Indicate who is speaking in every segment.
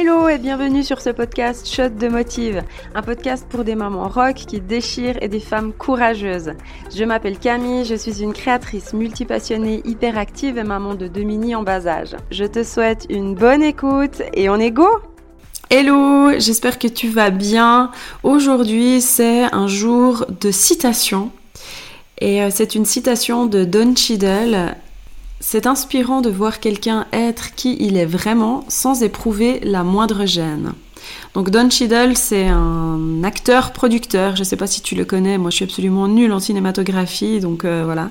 Speaker 1: Hello et bienvenue sur ce podcast Shot de Motive, un podcast pour des mamans rock qui déchirent et des femmes courageuses. Je m'appelle Camille, je suis une créatrice multipassionnée, hyperactive et maman de deux mini en bas âge. Je te souhaite une bonne écoute et on est go Hello, j'espère que tu vas bien. Aujourd'hui, c'est un jour de citation. Et euh, c'est une citation de Don Cheadle c'est inspirant de voir quelqu'un être qui il est vraiment sans éprouver la moindre gêne. Donc Don Cheadle, c'est un acteur-producteur. Je ne sais pas si tu le connais. Moi, je suis absolument nulle en cinématographie, donc euh, voilà.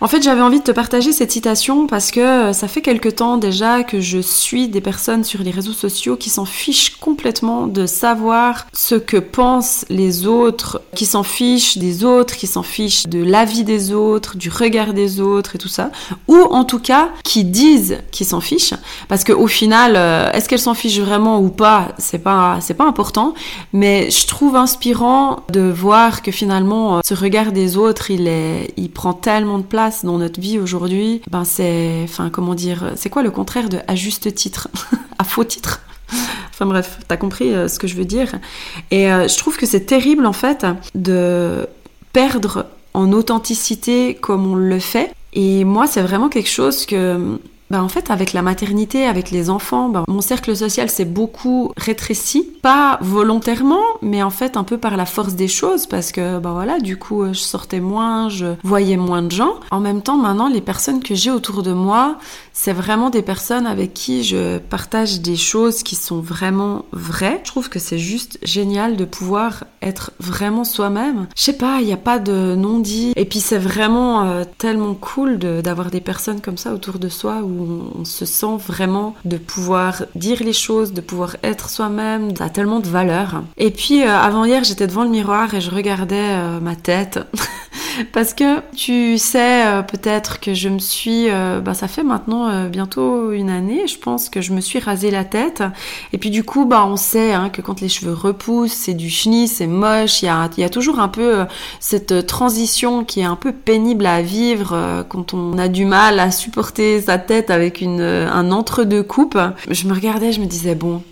Speaker 1: En fait, j'avais envie de te partager cette citation parce que euh, ça fait quelque temps déjà que je suis des personnes sur les réseaux sociaux qui s'en fichent complètement de savoir ce que pensent les autres, qui s'en fichent des autres, qui s'en fichent de l'avis des autres, du regard des autres et tout ça, ou en tout cas qui disent qu'ils s'en fichent, parce qu'au final, euh, est-ce qu'elles s'en fichent vraiment ou pas, pas c'est pas important, mais je trouve inspirant de voir que finalement euh, ce regard des autres, il il prend tellement de place dans notre vie aujourd'hui, ben c'est, enfin comment dire, c'est quoi le contraire de à juste titre, à faux titre? Enfin bref, t'as compris euh, ce que je veux dire. Et euh, je trouve que c'est terrible en fait de perdre en authenticité comme on le fait. Et moi, c'est vraiment quelque chose que bah, en fait, avec la maternité, avec les enfants, bah, mon cercle social s'est beaucoup rétréci. Pas volontairement, mais en fait un peu par la force des choses, parce que bah voilà, du coup, je sortais moins, je voyais moins de gens. En même temps, maintenant, les personnes que j'ai autour de moi, c'est vraiment des personnes avec qui je partage des choses qui sont vraiment vraies. Je trouve que c'est juste génial de pouvoir être vraiment soi-même. Je sais pas, il n'y a pas de non-dit. Et puis c'est vraiment euh, tellement cool d'avoir des personnes comme ça autour de soi où on, se sent vraiment de pouvoir dire les choses, de pouvoir être soi-même. Ça a tellement de valeur. Et puis euh, avant hier, j'étais devant le miroir et je regardais euh, ma tête. Parce que tu sais euh, peut-être que je me suis, bah, ça fait maintenant bientôt une année, je pense que je me suis rasé la tête. Et puis du coup, bah on sait hein, que quand les cheveux repoussent, c'est du chenille, c'est moche. Il y a, y a toujours un peu cette transition qui est un peu pénible à vivre quand on a du mal à supporter sa tête avec une, un entre-deux coupe. Je me regardais, je me disais, bon,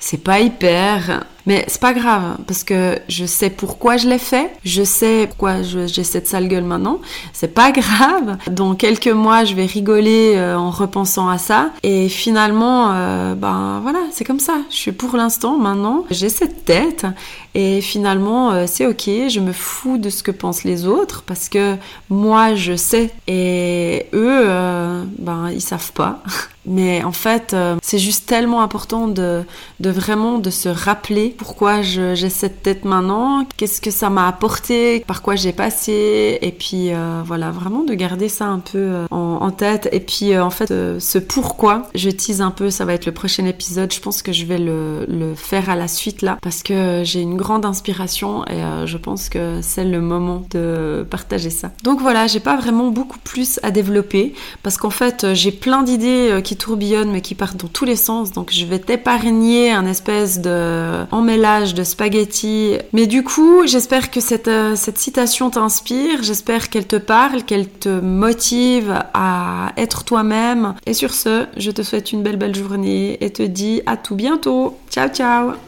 Speaker 1: c'est pas hyper, mais c'est pas grave parce que je sais pourquoi je l'ai fait, je sais pourquoi j'ai cette sale gueule maintenant. C'est pas grave. Dans quelques mois, je vais rigoler euh, en repensant à ça. Et finalement, euh, ben voilà, c'est comme ça. Je suis pour l'instant maintenant, j'ai cette tête et finalement, euh, c'est ok. Je me fous de ce que pensent les autres parce que moi, je sais et eux, ben ils savent pas. Mais en fait, c'est juste tellement important de, de, vraiment de se rappeler pourquoi j'ai cette tête maintenant, qu'est-ce que ça m'a apporté, par quoi j'ai passé, et puis euh, voilà, vraiment de garder ça un peu euh, en, tête. Et puis en fait, ce pourquoi, je tease un peu, ça va être le prochain épisode, je pense que je vais le, le faire à la suite là, parce que j'ai une grande inspiration et je pense que c'est le moment de partager ça. Donc voilà, j'ai pas vraiment beaucoup plus à développer, parce qu'en fait, j'ai plein d'idées qui tourbillonnent mais qui partent dans tous les sens. Donc je vais t'épargner un espèce de emmêlage de spaghettis. Mais du coup, j'espère que cette, euh, cette citation t'inspire. J'espère qu'elle te parle, qu'elle te motive à être toi-même. Et sur ce, je te souhaite une belle belle journée et te dis à tout bientôt. Ciao ciao